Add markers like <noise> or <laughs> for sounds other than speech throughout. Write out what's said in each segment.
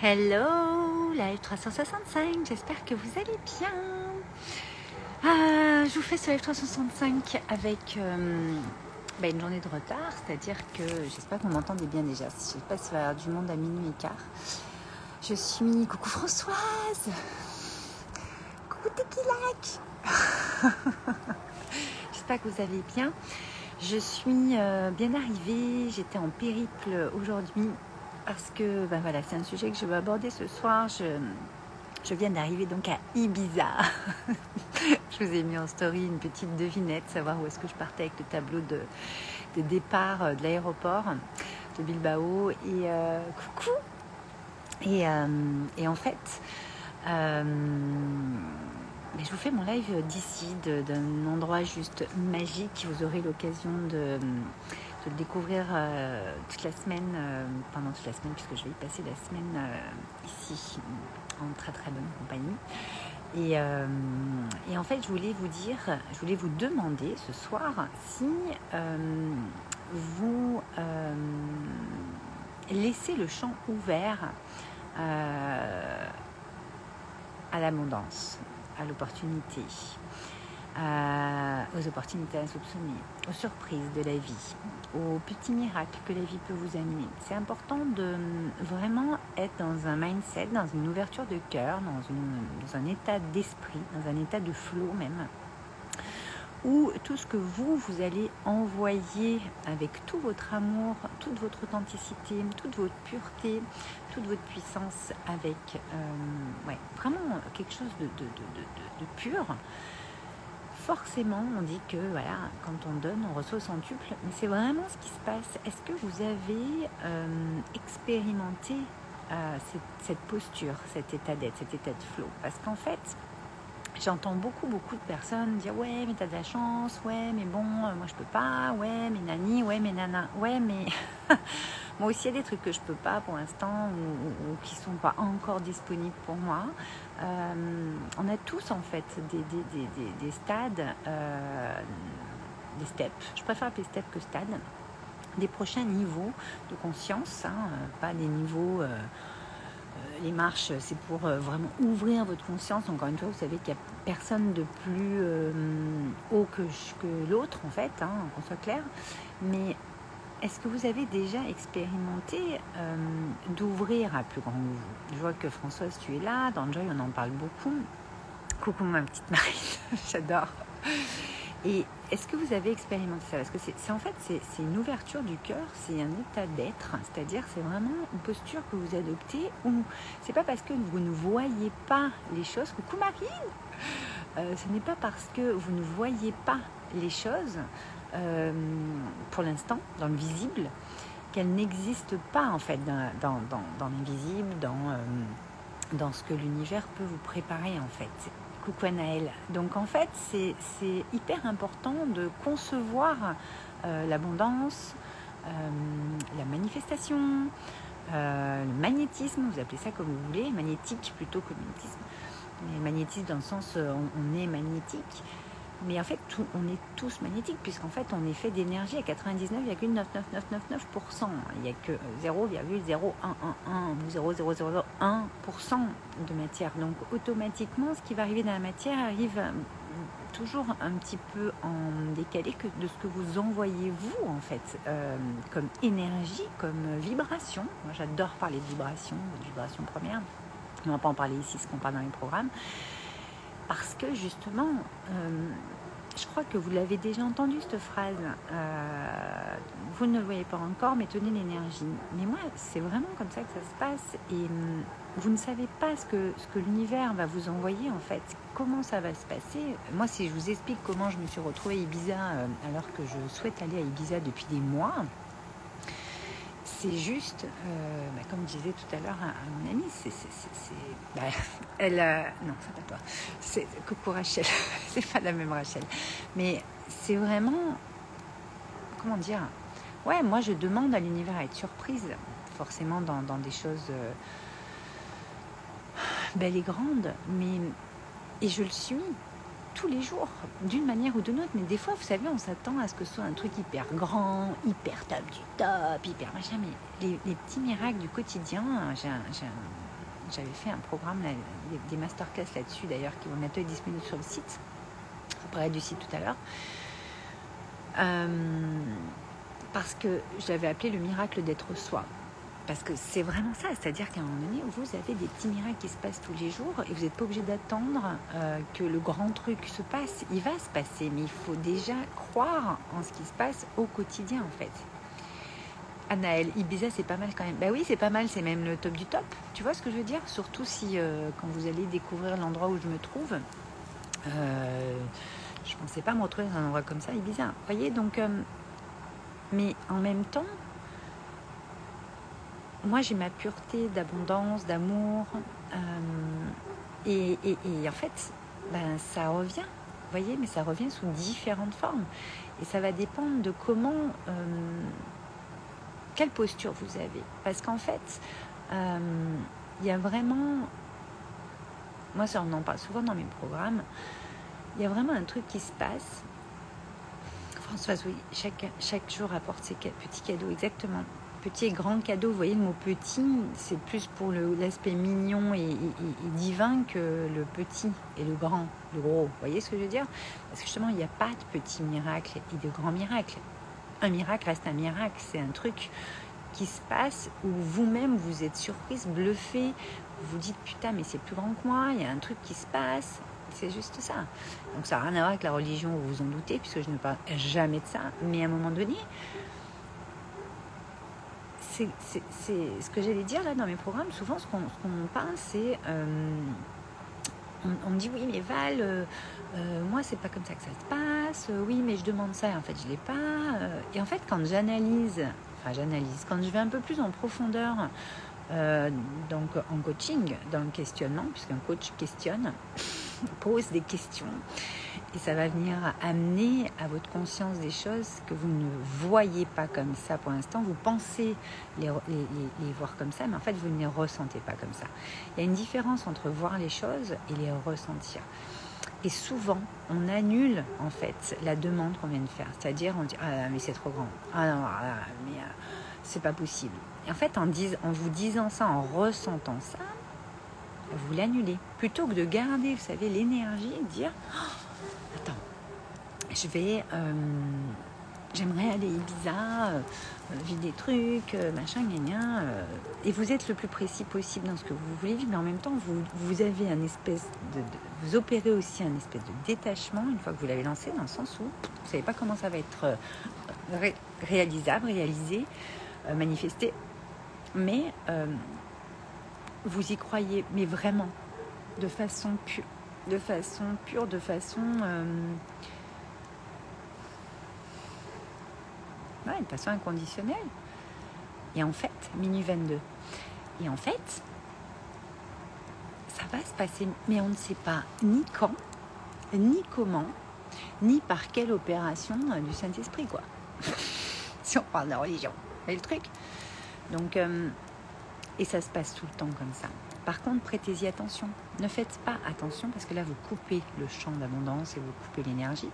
Hello, live 365, j'espère que vous allez bien. Ah, je vous fais ce live 365 avec euh, bah, une journée de retard, c'est-à-dire que j'espère que vous m'entendez bien déjà. Je sais pas s'il va du monde à minuit et quart. Je suis. Coucou Françoise Coucou Tequilac <laughs> J'espère que vous allez bien. Je suis euh, bien arrivée, j'étais en périple aujourd'hui parce que ben voilà, c'est un sujet que je veux aborder ce soir. Je, viens d'arriver donc à Ibiza. <laughs> je vous ai mis en story une petite devinette, savoir où est-ce que je partais avec le tableau de, départ euh, de l'aéroport de Bilbao. Et euh, coucou et, euh, en fait, je vous fais mon live d'ici, d'un endroit juste magique. Vous aurez l'occasion de de le découvrir euh, toute la semaine, euh, pendant toute la semaine, puisque je vais y passer la semaine euh, ici, en très très bonne compagnie. Et, et, en fait, je voulais vous dire, je voulais vous demander ce soir si vous laissez le champ ouvert à l'abondance, à l'opportunité, aux opportunités insoupçonnées, aux surprises de la vie, aux petits miracles que la vie peut vous amener. C'est important de vraiment être dans un mindset, dans une ouverture de cœur, dans, un état d'esprit, dans un état de flow même, où tout ce que vous, vous allez envoyer avec tout votre amour, toute votre authenticité, toute votre pureté, toute votre puissance, avec euh, vraiment quelque chose de pur, forcément, on dit que voilà, quand on donne, on reçoit au centuple, mais c'est vraiment ce qui se passe. Est-ce que vous avez euh, expérimenté euh, cette, posture, cet état d'être, cet état de flow? Parce qu'en fait, j'entends beaucoup, beaucoup de personnes dire Ouais, mais t'as de la chance, ouais, mais bon, euh, moi je peux pas, ouais, mais nani, ouais, mais nana, ouais, mais. <laughs> moi aussi, il y a des trucs que je peux pas pour l'instant ou, ou, qui sont pas encore disponibles pour moi. Euh, on a tous en fait des, stades, euh, des steps, je préfère appeler steps que stades, des prochains niveaux de conscience, hein, pas des niveaux... Euh, les marches, c'est pour vraiment ouvrir votre conscience. Encore une fois, vous savez qu'il n'y a personne de plus haut que, que l'autre, en fait, hein, qu'on soit clair. Mais est-ce que vous avez déjà expérimenté euh, d'ouvrir à plus grand que Je vois que Françoise, tu es là. Dans Joy, on en parle beaucoup. Coucou ma petite Marie, <laughs> j'adore. Et est-ce que vous avez expérimenté ça? Parce que c'est en fait c'est une ouverture du cœur, c'est un état d'être, c'est-à-dire c'est vraiment une posture que vous adoptez où c'est pas parce que vous ne voyez pas les choses. Coucou Marie, euh, ce n'est pas parce que vous ne voyez pas les choses euh, pour l'instant, dans le visible, qu'elle n'existe pas en fait dans, l'invisible, dans, euh, dans ce que l'univers peut vous préparer en fait. Coucou Anaël. Donc en fait, c'est hyper important de concevoir euh, l'abondance, la manifestation, le magnétisme, vous appelez ça comme vous voulez, magnétique plutôt que magnétisme. Mais magnétisme dans le sens on est magnétique. Mais en fait, on est tous magnétiques, puisqu'en fait, on est fait d'énergie à 99,99999%. Il n'y a que 0,0111 ou 0,0001% de matière. Donc, automatiquement, ce qui va arriver dans la matière arrive euh, toujours un petit peu en décalé que de ce que vous envoyez vous, en fait, euh, comme énergie, comme vibration. Moi, j'adore parler de vibration, de vibration première. On ne va pas en parler ici, ce qu'on parle dans les programmes. Parce que justement, euh, je crois que vous l'avez déjà entendu cette phrase. Euh, vous ne le voyez pas encore, mais tenez l'énergie. Mais moi, c'est vraiment comme ça que ça se passe. Et hum, vous ne savez pas ce que, ce que l'univers va vous envoyer en fait. Comment ça va se passer? Moi, si je vous explique comment je me suis retrouvée à Ibiza euh, alors que je souhaite aller à Ibiza depuis des mois, c'est juste, euh, bah, comme disait tout à l'heure à, mon amie, c'est, bah, <laughs> elle, non, c'est pas toi, c'est coucou Rachel, <laughs> c'est pas la même Rachel, mais c'est vraiment, comment dire, ouais, moi je demande à l'univers à être surprise, forcément dans, des choses euh, belles et grandes, mais et je le suis tous les jours, d'une manière ou d'une autre. Mais des fois, vous savez, on s'attend à ce que ce soit un truc hyper grand, hyper top du top, hyper machin. Mais les, petits miracles du quotidien, j'avais fait un programme, des masterclass là-dessus d'ailleurs, qui vont être disponibles sur le site. On parler du site tout à l'heure. Euh, parce que je l'avais appelé le miracle d'être soi. Parce que c'est vraiment ça, c'est-à-dire qu'à un moment donné, vous avez des petits miracles qui se passent tous les jours et vous n'êtes pas obligé d'attendre euh, que le grand truc se passe. Il va se passer, mais il faut déjà croire en ce qui se passe au quotidien en fait. Anaël, Ibiza c'est pas mal quand même. Bah oui, c'est pas mal, c'est même le top du top. Tu vois ce que je veux dire? Surtout si euh, quand vous allez découvrir l'endroit où je me trouve, euh, je pensais pas me retrouver dans un endroit comme ça, Ibiza. Vous voyez, donc, euh, mais en même temps, moi j'ai ma pureté d'abondance, d'amour. Euh, et, en fait, ben, ça revient, vous voyez, mais ça revient sous différentes formes. Et ça va dépendre de comment, euh, quelle posture vous avez. Parce qu'en fait, euh, il y a vraiment, moi ça on en parle souvent dans mes programmes, il y a vraiment un truc qui se passe. Françoise, oui, chaque, chaque jour apporte ses petits cadeaux, exactement petit et grand cadeau. Vous voyez, le mot petit, c'est plus pour l'aspect mignon et, divin que le petit et le grand, le gros. Vous voyez ce que je veux dire? Parce que justement, il n'y a pas de petit miracle et de grand miracle. Un miracle reste un miracle. C'est un truc qui se passe où vous-même vous êtes surprise, bluffé. Vous vous dites putain, mais c'est plus grand que moi. Il y a un truc qui se passe. C'est juste ça. Donc ça n'a rien à voir avec la religion, vous vous en doutez, puisque je ne parle jamais de ça. Mais à un moment donné, c'est ce que j'allais dire là dans mes programmes. Souvent, ce qu'on pense, c'est. Euh, on, me dit oui, mais Val, euh, euh, moi, c'est pas comme ça que ça se passe. oui, mais je demande ça et en fait, je l'ai pas. et en fait, quand j'analyse, enfin, j'analyse, quand je vais un peu plus en profondeur, donc en coaching, dans le questionnement, puisqu'un coach questionne, <laughs> pose des questions et ça va venir amener à votre conscience des choses que vous ne voyez pas comme ça pour l'instant. Vous pensez les, voir comme ça, mais en fait, vous ne les ressentez pas comme ça. Il y a une différence entre voir les choses et les ressentir. Et souvent, on annule en fait la demande qu'on vient de faire. C'est-à-dire, on dit Ah, mais c'est trop grand. Ah non, ah, mais euh, c'est pas possible. Et en fait, en, en vous disant ça, en ressentant ça, vous l'annulez. Plutôt que de garder, vous savez, l'énergie et de dire attends, je vais, euh, j'aimerais aller Ibiza, euh, vivre des trucs, euh, machin, gna, et vous êtes le plus précis possible dans ce que vous voulez vivre, mais en même temps, vous, vous avez un espèce de, vous opérez aussi un espèce de détachement une fois que vous l'avez lancé, dans le sens où vous ne savez pas comment ça va être réalisable, réalisé, manifesté, mais vous y croyez, mais vraiment, de façon pure de façon pure, de façon... Euh, façon inconditionnelle. Et en fait, minuit 22. Et en fait, ça va se passer, mais on ne sait pas ni quand, ni comment, ni par quelle opération du Saint-Esprit, quoi. <laughs> si on parle de religion. C'est le truc? Donc, euh, et ça se passe tout le temps comme ça. Par contre, prêtez-y attention. Ne faites pas attention parce que là, vous coupez le champ d'abondance et vous coupez l'énergie.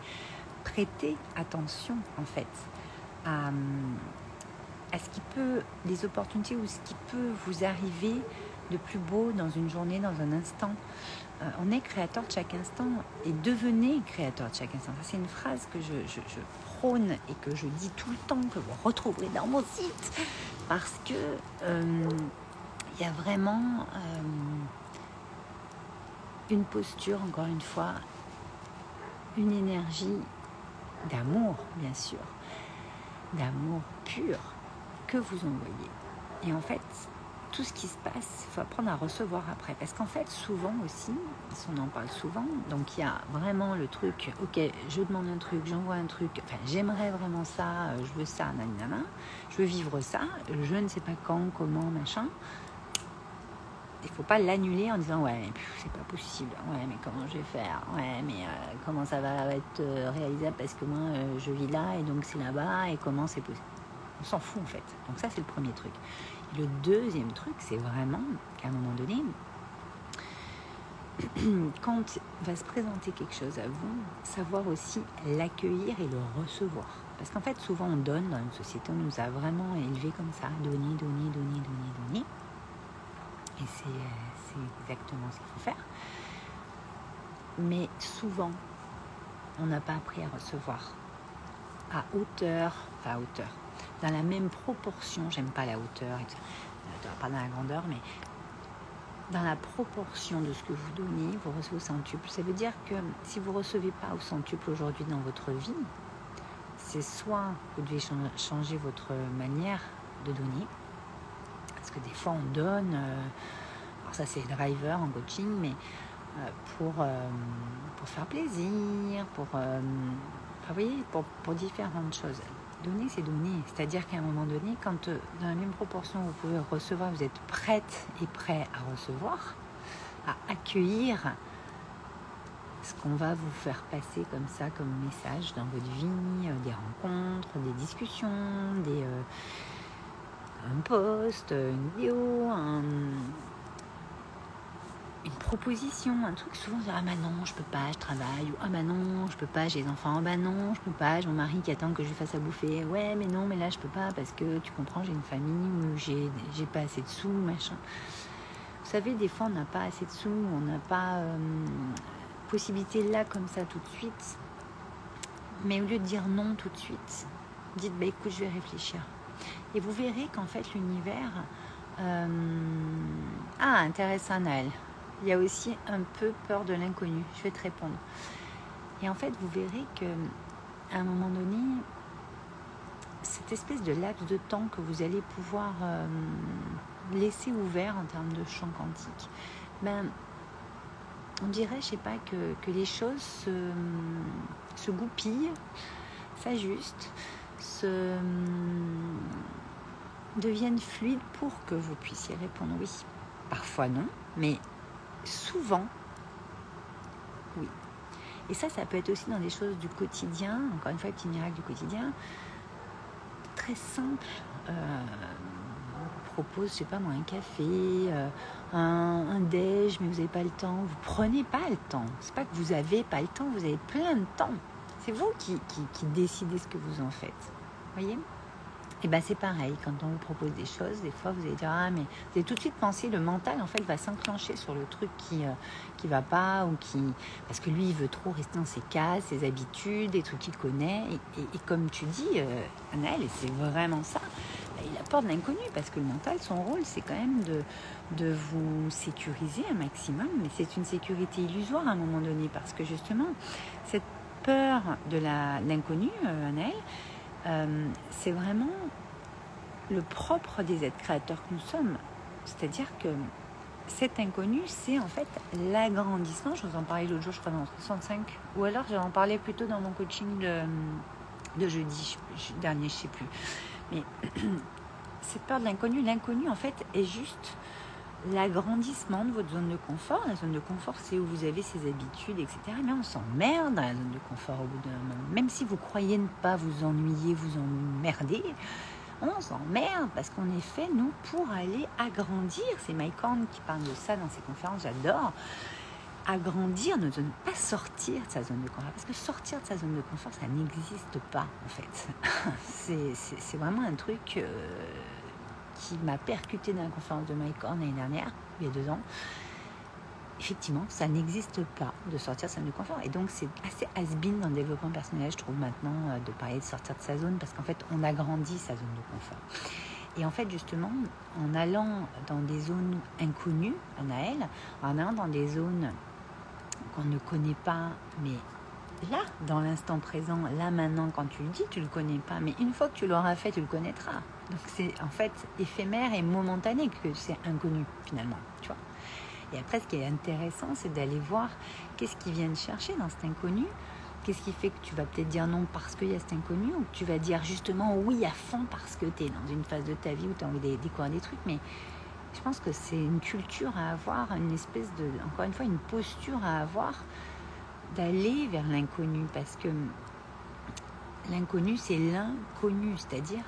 Prêtez attention, en fait, à, ce qui peut, les opportunités ou ce qui peut vous arriver de plus beau dans une journée, dans un instant. Euh, on est créateur de chaque instant et devenez créateur de chaque instant. C'est une phrase que je, prône et que je dis tout le temps, que vous retrouverez dans mon site, parce que euh, il y a vraiment euh, une posture, encore une fois, une énergie d'amour, bien sûr, d'amour pur que vous envoyez. Et en fait, tout ce qui se passe, il faut apprendre à recevoir après. Parce qu'en fait, souvent aussi, on en parle souvent, donc il y a vraiment le truc, ok, je demande un truc, j'envoie un truc, enfin j'aimerais vraiment ça, euh, je veux ça, nanana, je veux vivre ça, je ne sais pas quand, comment, machin il faut pas l'annuler en disant ouais c'est pas possible. Ouais mais comment je vais faire? Ouais mais euh, comment ça va être euh, réalisable? Parce que moi euh, je vis là et donc c'est là-bas et comment c'est possible on s'en fout en fait. Donc ça c'est le premier truc. Le deuxième truc c'est vraiment qu'à un moment donné <clears throat> quand va se présenter quelque chose à vous, savoir aussi l'accueillir et le recevoir. Parce qu'en fait, souvent on donne dans une société, on nous a vraiment élevés comme ça, donner, donner, donner, donner, donner. Et c'est exactement ce qu'il faut faire. Mais souvent, on n'a pas appris à recevoir à hauteur, enfin à hauteur, dans la même proportion, j'aime pas la hauteur, pas dans la grandeur, mais dans la proportion de ce que vous donnez, vous recevez au centuple. Ça veut dire que si vous ne recevez pas au centuple aujourd'hui dans votre vie, c'est soit vous devez changer votre manière de donner, que des fois on donne, euh, alors ça c'est driver en coaching, mais euh, pour, euh, pour faire plaisir, pour, vous voyez, pour, pour différentes choses. Donner, c'est donner. C'est-à-dire qu'à un moment donné, quand dans la même proportion vous pouvez recevoir, vous êtes prête et prêt à recevoir, à accueillir ce qu'on va vous faire passer comme ça, comme message dans votre vie, des rencontres, des discussions, des, un post, une vidéo, un, une proposition, un truc, souvent on dit Ah bah non, je peux pas, je travaille, ou Ah bah non, je peux pas, j'ai des enfants, ah bah non, je peux pas, j'ai mon mari qui attend que je lui fasse à bouffer, ouais, mais non, mais là je peux pas parce que tu comprends, j'ai une famille ou j'ai, j'ai pas assez de sous, machin. Vous savez, des fois on n'a pas assez de sous, on n'a pas euh, possibilité là comme ça tout de suite, mais au lieu de dire non tout de suite, dites Bah écoute, je vais réfléchir. Et vous verrez qu'en fait l'univers. Euh, ah, intéressant, Naël il y a aussi un peu peur de l'inconnu. Je vais te répondre. Et en fait, vous verrez que à un moment donné, cette espèce de laps de temps que vous allez pouvoir euh, laisser ouvert en termes de champ quantique, ben, on dirait, je sais pas, que, que les choses se, se goupillent, s'ajustent, se deviennent fluides pour que vous puissiez répondre oui. Parfois non, mais souvent, oui. Et ça, ça peut être aussi dans des choses du quotidien, encore une fois, petit miracle du quotidien, très simple. Euh, on propose, je sais pas moi, un café, euh, un, un, déj, mais vous n'avez pas le temps. Vous prenez pas le temps. C'est pas que vous avez pas le temps, vous avez plein de temps. C'est vous qui, qui décidez ce que vous en faites. Voyez? Ben c'est pareil, quand on vous propose des choses, des fois vous allez dire ah mais vous allez tout de suite penser, le mental en fait va s'enclencher sur le truc qui qui va pas ou qui parce que lui il veut trop rester dans ses cases, ses habitudes, des trucs qu'il connaît. Et, comme tu dis euh, et c'est vraiment ça, ben, il a peur de l'inconnu parce que le mental son rôle c'est quand même de de vous sécuriser un maximum, mais c'est une sécurité illusoire à un moment donné parce que justement cette peur de l'inconnu, euh, euh, c'est vraiment le propre des êtres créateurs que nous sommes. C'est-à-dire que cet inconnu, c'est en fait l'agrandissement. Je vous en parlais l'autre jour, je crois, dans 65. Ou alors, j'en parlais plutôt dans mon coaching de, de jeudi dernier, je ne sais plus. Mais <clears throat> cette peur de l'inconnu, l'inconnu, en fait, est juste l'agrandissement de votre zone de confort. La zone de confort, c'est où vous avez ses habitudes, etc. Mais on s'emmerde dans la zone de confort au bout d'un moment. Même si vous croyez ne pas vous ennuyer, vous emmerder, on s'emmerde parce qu'on est fait, nous, pour aller agrandir. C'est Mike Horn qui parle de ça dans ses conférences, j'adore. Agrandir, ne pas sortir de sa zone de confort. Parce que sortir de sa zone de confort, ça n'existe pas, en fait. <laughs> c'est vraiment un truc... Euh, qui m'a percuté dans la conférence de Mike Horn l'année dernière, il y a deux ans. Effectivement, ça n'existe pas de sortir de sa zone de confort. Et donc, c'est assez has-been dans le développement personnel, je trouve, maintenant, euh, de parler de sortir de sa zone, parce qu'en fait, on agrandit sa zone de confort. Et en fait, justement, en allant dans des zones inconnues, Anaël, en allant dans des zones qu'on ne connaît pas, mais là, dans l'instant présent, là maintenant, quand tu le dis, tu ne le connais pas. Mais une fois que tu l'auras fait, tu le connaîtras. Donc c'est en fait éphémère et momentané que c'est inconnu finalement, tu vois. Et après, ce qui est intéressant, c'est d'aller voir qu'est-ce qui vient de chercher dans cet inconnu. Qu'est-ce qui fait que tu vas peut-être dire non parce qu'il y a cet inconnu ou que tu vas dire justement oui à fond parce que tu es dans une phase de ta vie où tu as envie de découvrir des trucs. Mais je pense que c'est une culture à avoir, une espèce de, encore une fois, une posture à avoir d'aller vers l'inconnu parce que l'inconnu, c'est l'inconnu, c'est-à-dire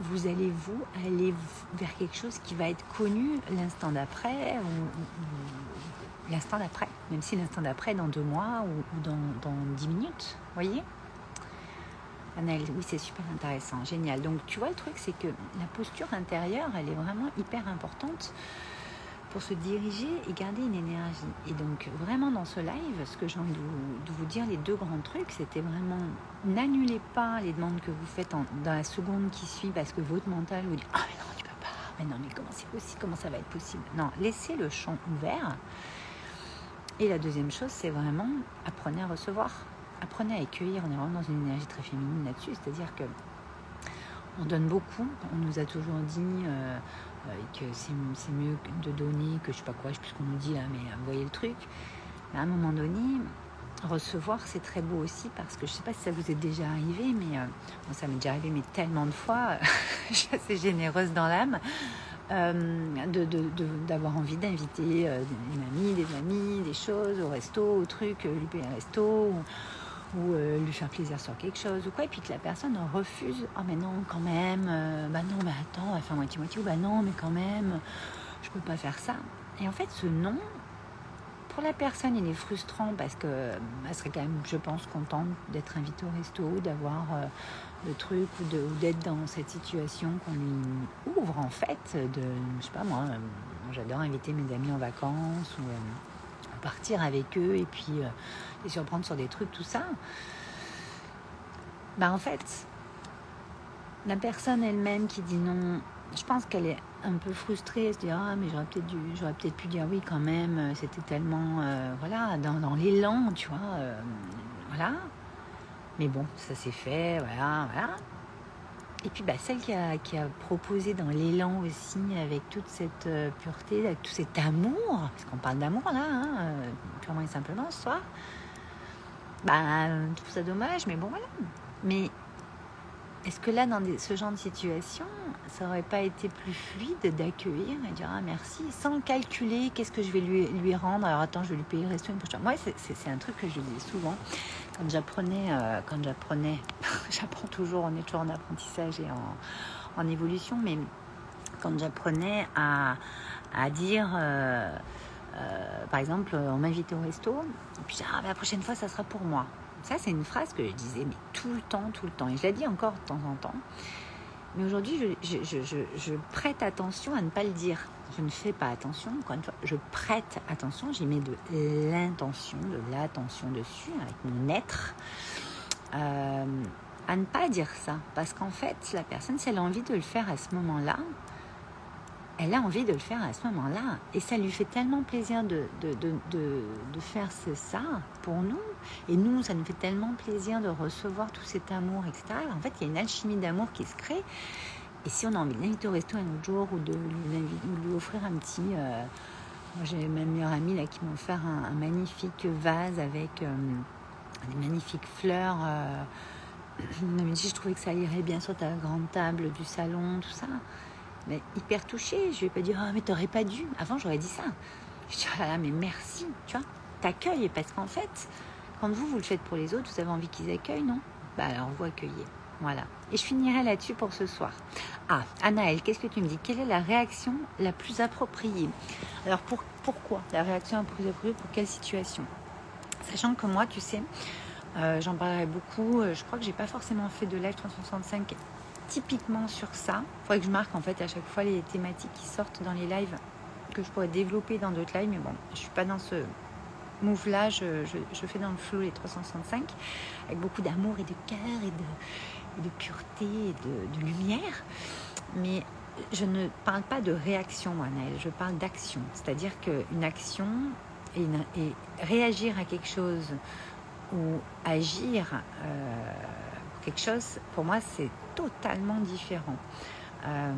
vous allez vous aller vers quelque chose qui va être connu l'instant d'après, ou, l'instant d'après, même si l'instant d'après dans deux mois ou, dans, dix minutes, voyez? Annelle, oui, c'est super intéressant, génial. Donc, tu vois, le truc, c'est que la posture intérieure, elle est vraiment hyper importante pour se diriger et garder une énergie. Et donc, vraiment, dans ce live, ce que j'ai envie de vous, dire, les deux grands trucs, c'était vraiment n'annulez pas les demandes que vous faites dans la seconde qui suit parce que votre mental vous dit Ah, mais non, tu peux pas. Mais non, mais comment c'est possible? Comment ça va être possible? Non, laissez le champ ouvert. Et la deuxième chose, c'est vraiment apprenez à recevoir apprenez à accueillir. On est vraiment dans une énergie très féminine là-dessus, c'est-à-dire que on donne beaucoup. On nous a toujours dit euh, euh, que c'est mieux de donner que je sais pas quoi, je sais plus ce qu'on nous dit mais euh, vous voyez le truc. Mais à un moment donné, recevoir c'est très beau aussi parce que je sais pas si ça vous est déjà arrivé, mais ça m'est déjà arrivé mais tellement de fois. <laughs> je suis assez généreuse dans l'âme. d'avoir envie d'inviter des amis, des amis, des choses au resto, au truc, lui un resto, euh, lui faire plaisir sur quelque chose ou quoi, et puis que la personne refuse, oh mais non quand même, euh, bah non mais attends, va faire moitié-moitié, ou bah non mais quand même, je peux pas faire ça. Et en fait ce non, pour la personne il est frustrant parce que elle serait quand même, je pense, contente d'être invitée au resto, d'avoir euh, le truc ou d'être dans cette situation qu'on lui ouvre en fait, de, je sais pas moi, j'adore inviter mes amis en vacances ou partir avec eux et puis euh, les surprendre sur des trucs, tout ça. Bah en fait, la personne elle-même qui dit non, je pense qu'elle est un peu frustrée, elle se dit ah mais j'aurais peut-être dû, j'aurais peut-être pu dire oui quand même, euh, c'était tellement euh, voilà dans, dans l'élan, tu vois, voilà. Mais bon, ça s'est fait, voilà, voilà. Et puis bah, celle qui a, qui a proposé dans l'élan aussi, avec toute cette euh, pureté, avec tout cet amour, parce qu'on parle d'amour là, hein, euh, purement et simplement ce soir, bah, je trouve ça dommage, mais bon voilà. Mais est-ce que là, dans ce genre de situation, ça aurait pas été plus fluide d'accueillir et dire ah merci, sans calculer qu'est-ce que je vais lui, lui rendre, alors attends, je vais lui payer le resto une prochaine. Moi, c'est un truc que je dis souvent quand j'apprenais, euh, quand j'apprenais, <laughs> j'apprends toujours, on est toujours en apprentissage et en, évolution, mais quand j'apprenais à, dire, euh, euh, par exemple, on m'invitait au resto, et puis ah, la prochaine fois, ça sera pour moi. Ça, c'est une phrase que je disais, mais tout le temps, tout le temps. Et je la dis encore de temps en temps. Mais aujourd'hui, je, prête attention à ne pas le dire. Je ne fais pas attention, encore une fois, je prête attention, j'y mets de l'intention, de l'attention dessus, avec mon être, euh, à ne pas dire ça. Parce qu'en fait, la personne, si elle a envie de le faire à ce moment-là, elle a envie de le faire à ce moment-là. Et ça lui fait tellement plaisir de, de, de, de, faire ça pour nous. Et nous, ça nous fait tellement plaisir de recevoir tout cet amour, etc. En fait, il y a une alchimie d'amour qui se crée. Et si on a envie de l'inviter au resto un autre jour ou de lui, offrir un petit... Euh, j'ai ma meilleure amie là, qui m'a offert un, magnifique vase avec euh, des magnifiques fleurs. Euh, <clears throat> je trouvais que ça irait bien sur ta grande table du salon, tout ça mais hyper touchée. Je vais pas dire, ah, mais t'aurais pas dû. Avant, j'aurais dit ça. Je dis, ah mais merci, tu vois, t'accueilles. Parce qu'en fait, quand vous, vous le faites pour les autres, vous avez envie qu'ils accueillent, non? Bah alors, vous accueillez. Voilà. Et je finirai là-dessus pour ce soir. Ah, Anaël, qu'est-ce que tu me dis? Quelle est la réaction la plus appropriée? Alors, pour, pourquoi la réaction la plus appropriée? Pour quelle situation? Sachant que moi, tu sais, euh, j'en parlerai beaucoup. Euh, je crois que j'ai pas forcément fait de live 365 typiquement sur ça. Il faudrait que je marque en fait à chaque fois les thématiques qui sortent dans les lives que je pourrais développer dans d'autres lives. Mais bon, je suis pas dans ce move là, je, fais dans le flow les 365 avec beaucoup d'amour et de cœur et de, pureté et de, lumière. Mais je ne parle pas de réaction, moi, je parle d'action. C'est-à-dire qu'une action et, réagir à quelque chose ou agir. Euh, quelque chose, pour moi, c'est totalement différent. Euh,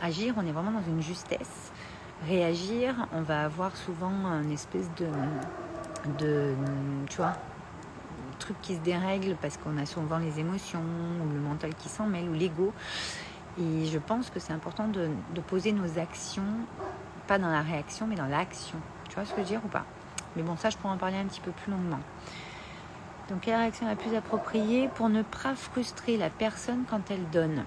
agir, on est vraiment dans une justesse. Réagir, on va avoir souvent un espèce de, de tu vois, truc qui se dérègle parce qu'on a souvent les émotions ou le mental qui s'en mêle ou l'ego. Et je pense que c'est important de, poser nos actions, pas dans la réaction, mais dans l'action. Tu vois ce que je veux dire ou pas? Mais bon, ça, je pourrais en parler un petit peu plus longuement. Donc, quelle réaction la plus appropriée pour ne pas frustrer la personne quand elle donne?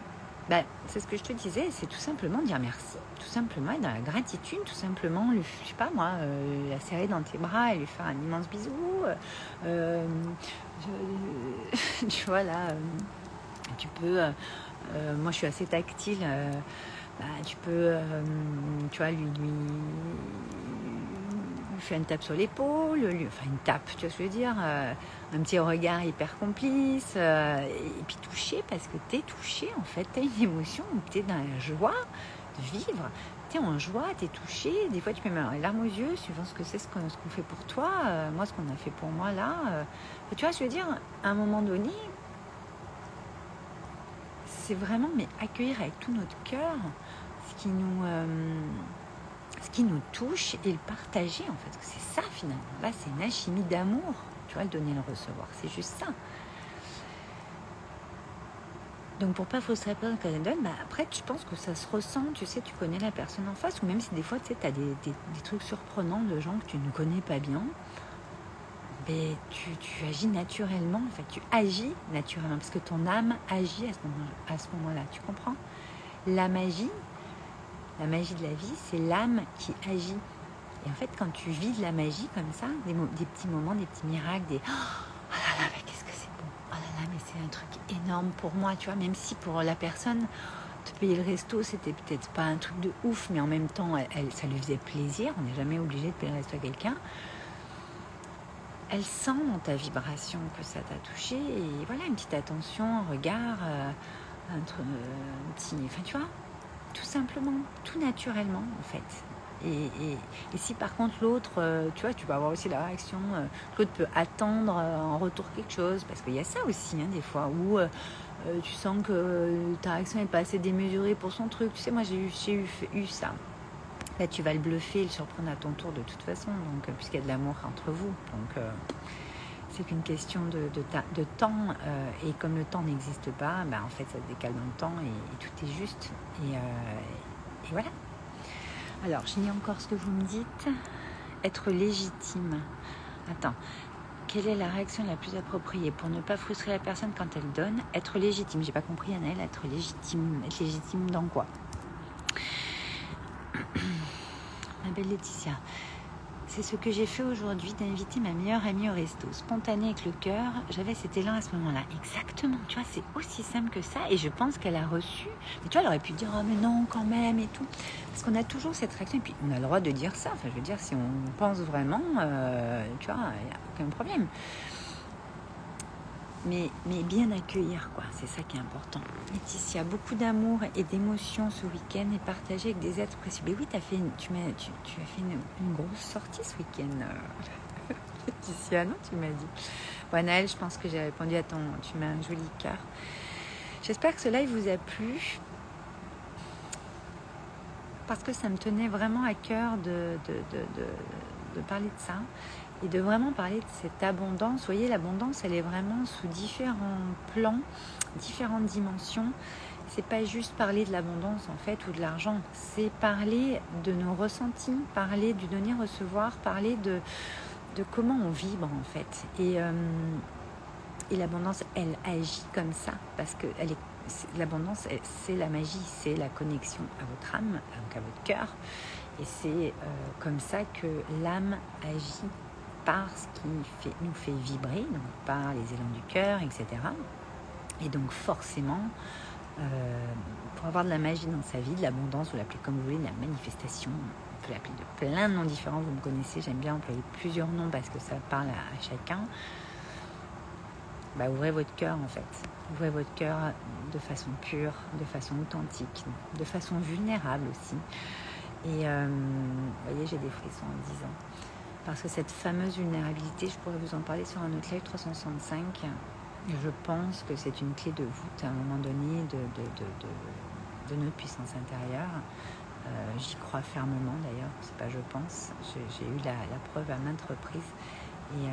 Ben, c'est ce que je te disais, c'est tout simplement dire merci, tout simplement être dans la gratitude, tout simplement, lui, je sais pas moi, euh, la serrer dans tes bras et lui faire un immense bisou. Euh, <laughs> tu vois là, tu peux, moi je suis assez tactile, bah, tu peux, tu vois, lui, lui, lui une tape sur l'épaule, enfin une tape, tu vois ce que je veux dire un petit regard hyper complice, euh, et puis touché parce que tu es touché en fait, tu as une émotion, tu es dans la joie de vivre, tu es en joie, tu es touché, des fois tu peux mettre les larmes aux yeux suivant ce que c'est ce qu'on fait pour toi, euh, moi ce qu'on a fait pour moi là. Euh. tu vois, je veux dire, à un moment donné, c'est vraiment mais accueillir avec tout notre cœur ce qui nous ce qui nous touche et le partager en fait. C'est ça finalement. Là, c'est une alchimie d'amour le donner et le recevoir. C'est juste ça. Donc pour pas frustrer la personne donne, bah après je pense que ça se ressent, tu sais, tu connais la personne en face, ou même si des fois tu sais, as des, trucs surprenants de gens que tu ne connais pas bien, mais tu, agis naturellement, en fait, tu agis naturellement, parce que ton âme agit à ce moment-là, tu comprends? La magie, la magie de la vie, c'est l'âme qui agit. Et en fait, quand tu vis de la magie comme ça, des, petits moments, des petits miracles, des oh là là, mais qu'est-ce que c'est bon, oh là là, mais c'est un truc énorme pour moi, tu vois, même si pour la personne, te payer le resto, c'était peut-être pas un truc de ouf, mais en même temps, ça lui faisait plaisir. On n'est jamais obligé de payer le resto à quelqu'un. Elle sent dans ta vibration que ça t'a touché, et voilà, une petite attention, un regard, euh, un, un petit. Enfin, tu vois, tout simplement, tout naturellement, en fait. Et, si par contre l'autre, euh, tu vois, tu vas avoir aussi la réaction, euh, l'autre peut attendre euh, en retour quelque chose, parce qu'il y a ça aussi, hein, des fois, où tu sens que ta réaction n'est pas assez démesurée pour son truc. Tu sais, moi j'ai eu, ça. Là, tu vas le bluffer, le surprendre à ton tour de toute façon, puisqu'il y a de l'amour entre vous. Donc c'est qu'une question de, de, temps, et comme le temps n'existe pas, ben, en fait ça se décale dans le temps et, tout est juste. et voilà. Alors, je lis encore ce que vous me dites. Être légitime. Attends. Quelle est la réaction la plus appropriée pour ne pas frustrer la personne quand elle donne Être légitime? J'ai pas compris, Annelle. Être légitime. Être légitime dans quoi? <coughs> Ma belle Laetitia. C'est ce que j'ai fait aujourd'hui d'inviter ma meilleure amie au resto. Spontané avec le cœur, j'avais cet élan à ce moment-là. Exactement, tu vois, c'est aussi simple que ça. Et je pense qu'elle a reçu. Mais tu vois, elle aurait pu dire, oh mais non, quand même, et tout. Parce qu'on a toujours cette réaction. Et puis, on a le droit de dire ça. Enfin, je veux dire, si on pense vraiment, euh, tu vois, il n'y a aucun problème mais, bien accueillir, quoi. C'est ça qui est important. Laetitia, beaucoup d'amour et d'émotion ce week-end et partagé avec des êtres précieux. Mais oui, as fait tu, tu, tu, as fait une, grosse sortie ce week-end. Euh, <laughs> Laetitia, non, tu m'as dit. Bon, Naël, je pense que j'ai répondu à ton. Tu m'as un joli cœur. J'espère que ce live vous a plu. Parce que ça me tenait vraiment à cœur de parler de ça et de vraiment parler de cette abondance. Vous voyez, l'abondance, elle est vraiment sous différents plans, différentes dimensions. C'est pas juste parler de l'abondance en fait ou de l'argent, c'est parler de nos ressentis, parler du donner-recevoir, parler de, de comment on vibre en fait. Et, euh, et l'abondance, elle agit comme ça parce que l'abondance, c'est la magie, c'est la connexion à votre âme, donc à votre cœur. Et c'est euh, comme ça que l'âme agit par ce qui nous fait vibrer, par les élans du cœur, etc. Et donc forcément, euh, pour avoir de la magie dans sa vie, de l'abondance, vous l'appelez comme vous voulez, de la manifestation, on peut l'appeler de plein de noms différents, vous me connaissez, j'aime bien employer plusieurs noms parce que ça parle à, chacun. Bah, ouvrez votre cœur en fait. Ouvrez votre cœur de façon pure, de façon authentique, de façon vulnérable aussi. Et euh, vous voyez, j'ai des frissons en disant. Parce que cette fameuse vulnérabilité, je pourrais vous en parler sur un autre live 365. Je pense que c'est une clé de voûte à un moment donné de, notre puissance intérieure. Euh, j'y crois fermement d'ailleurs, c'est pas je pense. J'ai eu la, preuve à maintes reprises. Et, euh,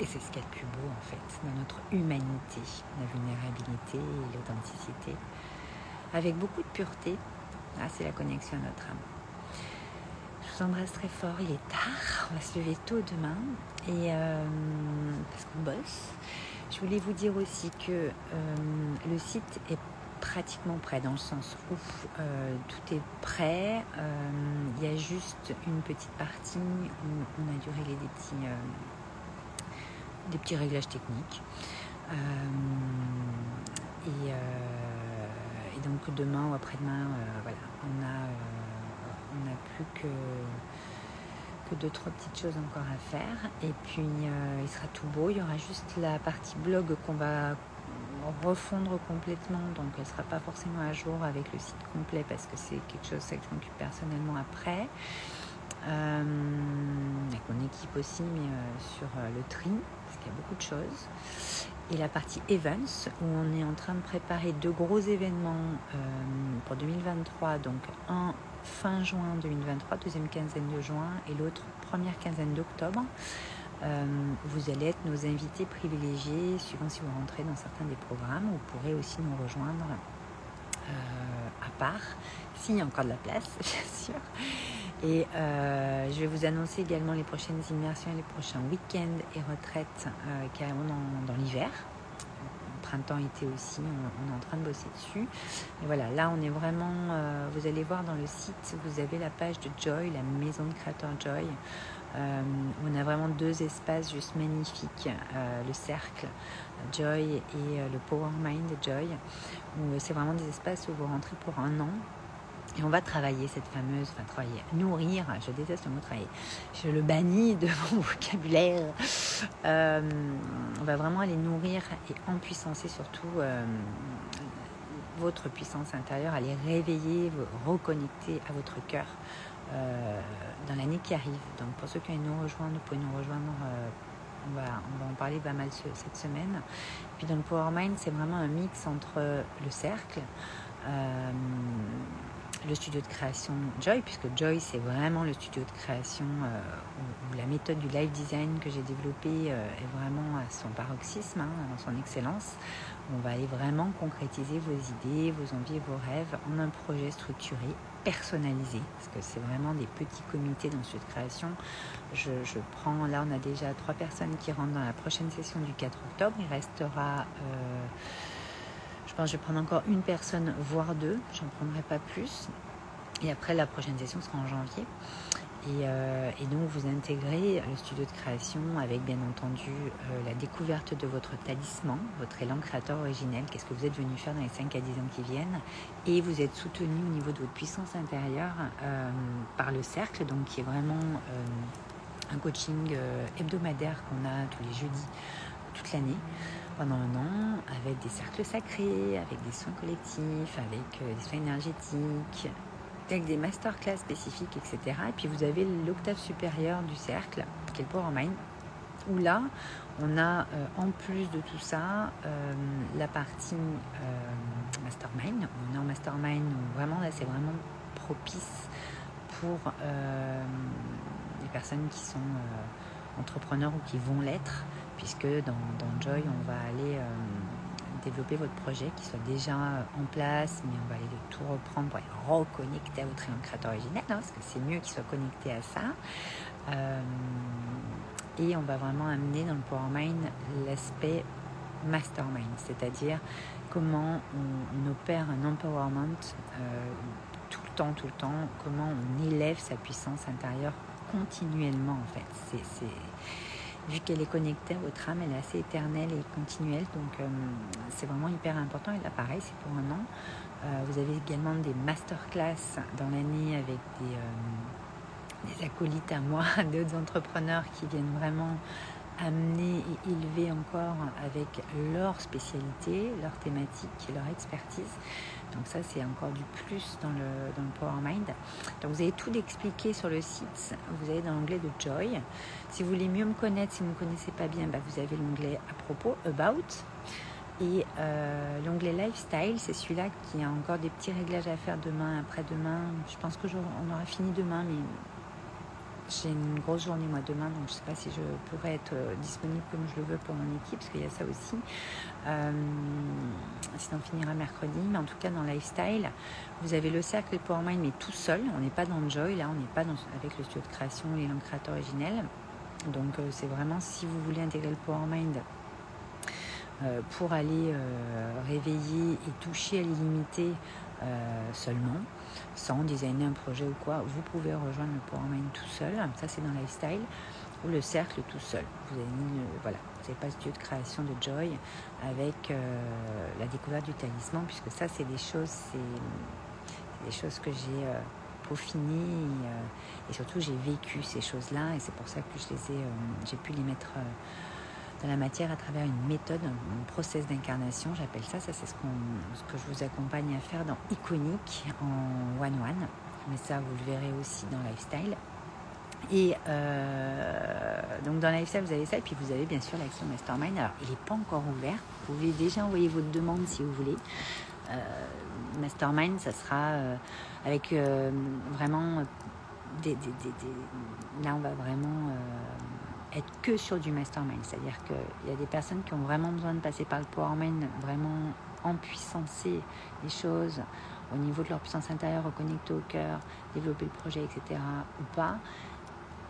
et c'est ce qu'il y a de plus beau en fait dans notre humanité, la vulnérabilité et l'authenticité. Avec beaucoup de pureté, là c'est la connexion à notre âme vous embrasse très fort. Il est tard, on va se lever tôt demain et euh, parce qu'on bosse. Je voulais vous dire aussi que le site est pratiquement prêt dans le sens où tout est prêt. Il y a juste une petite partie où on a dû régler des petits, des petits réglages techniques. et donc demain ou après-demain, euh, voilà, on a, euh, on a plus que que deux trois petites choses encore à faire. Et puis euh, il sera tout beau. Il y aura juste la partie blog qu'on va refondre complètement. Donc elle sera pas forcément à jour avec le site complet parce que c'est quelque chose que je m'occupe personnellement après. Avec mon équipe aussi mais sur le tri parce qu'il y a beaucoup de choses. Et la partie Events, où on est en train de préparer deux gros événements euh, pour 2023, donc un fin juin 2023, deuxième quinzaine de juin, et l'autre première quinzaine d'octobre. Euh, vous allez être nos invités privilégiés, suivant si vous rentrez dans certains des programmes. Vous pourrez aussi nous rejoindre euh, à part, s'il y a encore de la place, <laughs> bien sûr. Et euh, je vais vous annoncer également les prochaines immersions les prochains week-ends et retraites carrément dans, dans l'hiver. Printemps, été aussi, on, est en train de bosser dessus. Et voilà, là on est vraiment, euh, vous allez voir dans le site, vous avez la page de Joy, la maison de créateur Joy. on a vraiment deux espaces juste magnifiques, le cercle Joy et le Power Mind Joy, c'est vraiment des espaces où vous rentrez pour un an et on va travailler cette fameuse, enfin travailler, nourrir, je déteste le mot travailler, je le bannis de <laughs> mon vocabulaire. Euh, on va vraiment aller nourrir et empuissancer surtout euh, votre puissance intérieure, aller réveiller, vous reconnecter à votre cœur euh, dans l'année qui arrive. Donc pour ceux qui ont nous rejoindre, vous pouvez nous rejoindre. On va, on va, en parler pas mal cette semaine. Puis dans le Power Mind, c'est vraiment un mix entre le cercle, le studio de création Joy, puisque Joy c'est vraiment le studio de création euh, où, la méthode du live design que j'ai développée euh, est vraiment à son paroxysme, hein, son excellence. On va aller vraiment concrétiser vos idées, vos envies, vos rêves en un projet structuré, personnalisé, parce que c'est vraiment des petits comités dans le studio de création. Je, prends, là on a déjà trois personnes qui rentrent dans la prochaine session du 4 octobre, il restera... Euh, je vais prendre encore une personne, voire deux. J'en prendrai pas plus. Et après, la prochaine session sera en janvier. Et, euh, donc, vous intégrez le studio de création avec, bien entendu, euh, la découverte de votre talisman, votre élan créateur originel. Qu'est-ce que vous êtes venu faire dans les 5 à 10 ans qui viennent. Et vous êtes soutenu au niveau de votre puissance intérieure euh, par le cercle, donc qui est vraiment un coaching hebdomadaire qu'on a tous les jeudis toute l'année pendant un an avec des cercles sacrés, avec des soins collectifs, avec euh, des soins énergétiques, avec des masterclass spécifiques, etc. Et puis vous avez l'octave supérieure du cercle, qui est le Power Mind, où là, on a euh, en plus de tout ça euh, la partie mastermind. On est en mastermind, où vraiment là, c'est vraiment propice pour les personnes qui sont entrepreneurs ou qui vont l'être puisque dans, Joy, on va aller euh, développer votre projet qui soit déjà en place, mais on va aller tout reprendre pour être reconnecter à votre créateur originel, hein, parce que c'est mieux qu'il soit connecté à ça. Euh, et on va vraiment amener dans le Power Mind l'aspect mastermind, c'est-à-dire comment on, opère un empowerment euh, tout le temps, tout le temps, comment on élève sa puissance intérieure continuellement en fait. C'est vu qu'elle est connectée à votre âme, elle est assez éternelle et continuelle. Donc euh, c'est vraiment hyper important. Et là, pareil, c'est pour un an. Euh, vous avez également des masterclass dans l'année avec des, euh, des acolytes à moi, <laughs> d'autres entrepreneurs qui viennent vraiment amener et élever encore avec leur spécialité, leur thématique leur expertise. Donc ça, c'est encore du plus dans le, dans Power Mind. Donc vous avez tout expliqué sur le site. Vous avez dans l'onglet de Joy. Si vous voulez mieux me connaître, si vous ne me connaissez pas bien, bah, vous avez l'onglet à propos, About. Et euh, l'onglet Lifestyle, c'est celui-là qui a encore des petits réglages à faire demain, après-demain. Je pense que on aura fini demain, mais j'ai une grosse journée moi demain, donc je ne sais pas si je pourrais être euh, disponible comme je le veux pour mon équipe, parce qu'il y a ça aussi. Euh, sinon on finira mercredi, mais en tout cas dans Lifestyle, vous avez le cercle Power Mind, mais tout seul. On n'est pas dans Joy, là on n'est pas dans, avec le studio de création et l'encréateur originel. Donc euh, c'est vraiment si vous voulez intégrer le Power Mind pour aller réveiller et toucher à l'illimité seulement, sans designer un projet ou quoi, vous pouvez rejoindre le Power Mind tout seul. Ça, c'est dans Lifestyle ou le cercle tout seul. Vous avez mis, voilà, c'est pas studio de création de Joy avec la découverte du talisman, puisque ça, c'est des choses, c'est des choses que j'ai peaufiné et, surtout j'ai vécu ces choses-là et c'est pour ça que je les ai, j'ai pu les mettre dans la matière à travers une méthode, un process d'incarnation, j'appelle ça. Ça, c'est ce, que je vous accompagne à faire dans Iconique en one-one. Mais ça, vous le verrez aussi dans Lifestyle. Et euh, donc dans Lifestyle, vous avez ça. Et puis vous avez bien sûr l'action Mastermind. Alors, il n'est pas encore ouvert. Vous pouvez déjà envoyer votre demande si vous voulez. Euh, Mastermind, ça sera euh, avec vraiment des, Là, on va vraiment être que sur du mastermind. C'est-à-dire qu'il y a des personnes qui ont vraiment besoin de passer par le powermind, vraiment empuissancer les choses au niveau de leur puissance intérieure, reconnecter au cœur, développer le projet, etc. ou pas.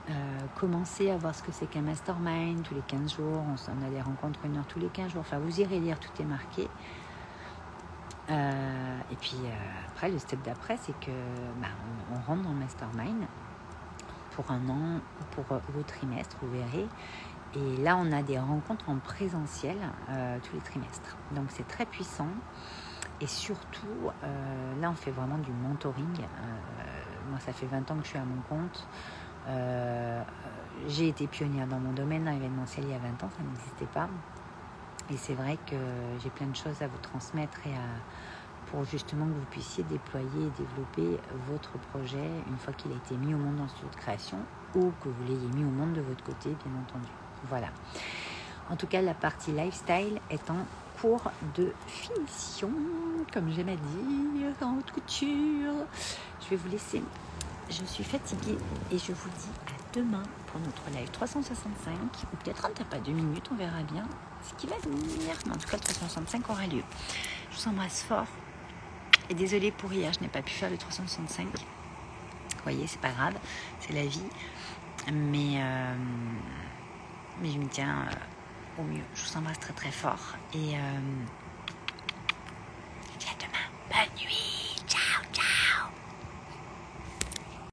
Euh, commencer à voir ce que c'est qu'un mastermind tous les 15 jours. On, a des rencontres une heure tous les 15 jours. Enfin, vous irez lire, tout est marqué. Euh, et puis euh, après, le step d'après, c'est que bah, on, rentre dans le mastermind pour un an ou pour euh, vos trimestres, vous verrez. Et là, on a des rencontres en présentiel euh, tous les trimestres. Donc c'est très puissant. Et surtout, euh, là, on fait vraiment du mentoring. moi, ça fait 20 ans que je suis à mon compte. j'ai été pionnière dans mon domaine, dans l'événementiel, il y a 20 ans, ça n'existait pas. Et c'est vrai que j'ai plein de choses à vous transmettre et à, pour justement que vous puissiez déployer et développer votre projet une fois qu'il a été mis au monde dans studio de création ou que vous l'ayez mis au monde de votre côté, bien entendu. Voilà. En tout cas, la partie lifestyle est en cours de finition, comme j'aime à dire, en haute couture. Je vais vous laisser. Je suis fatiguée et je vous dis à demain pour notre live 365, ou peut-être un tape à deux minutes, on verra bien ce qui va venir. Mais en tout cas, le 365 aura lieu. Je vous embrasse fort. Et désolée pour hier, je n'ai pas pu faire le 365. Vous voyez, c'est pas grave, c'est la vie. Mais, euh, mais je me tiens euh, au mieux. Je vous embrasse très très fort. Et euh, à demain. Bonne nuit.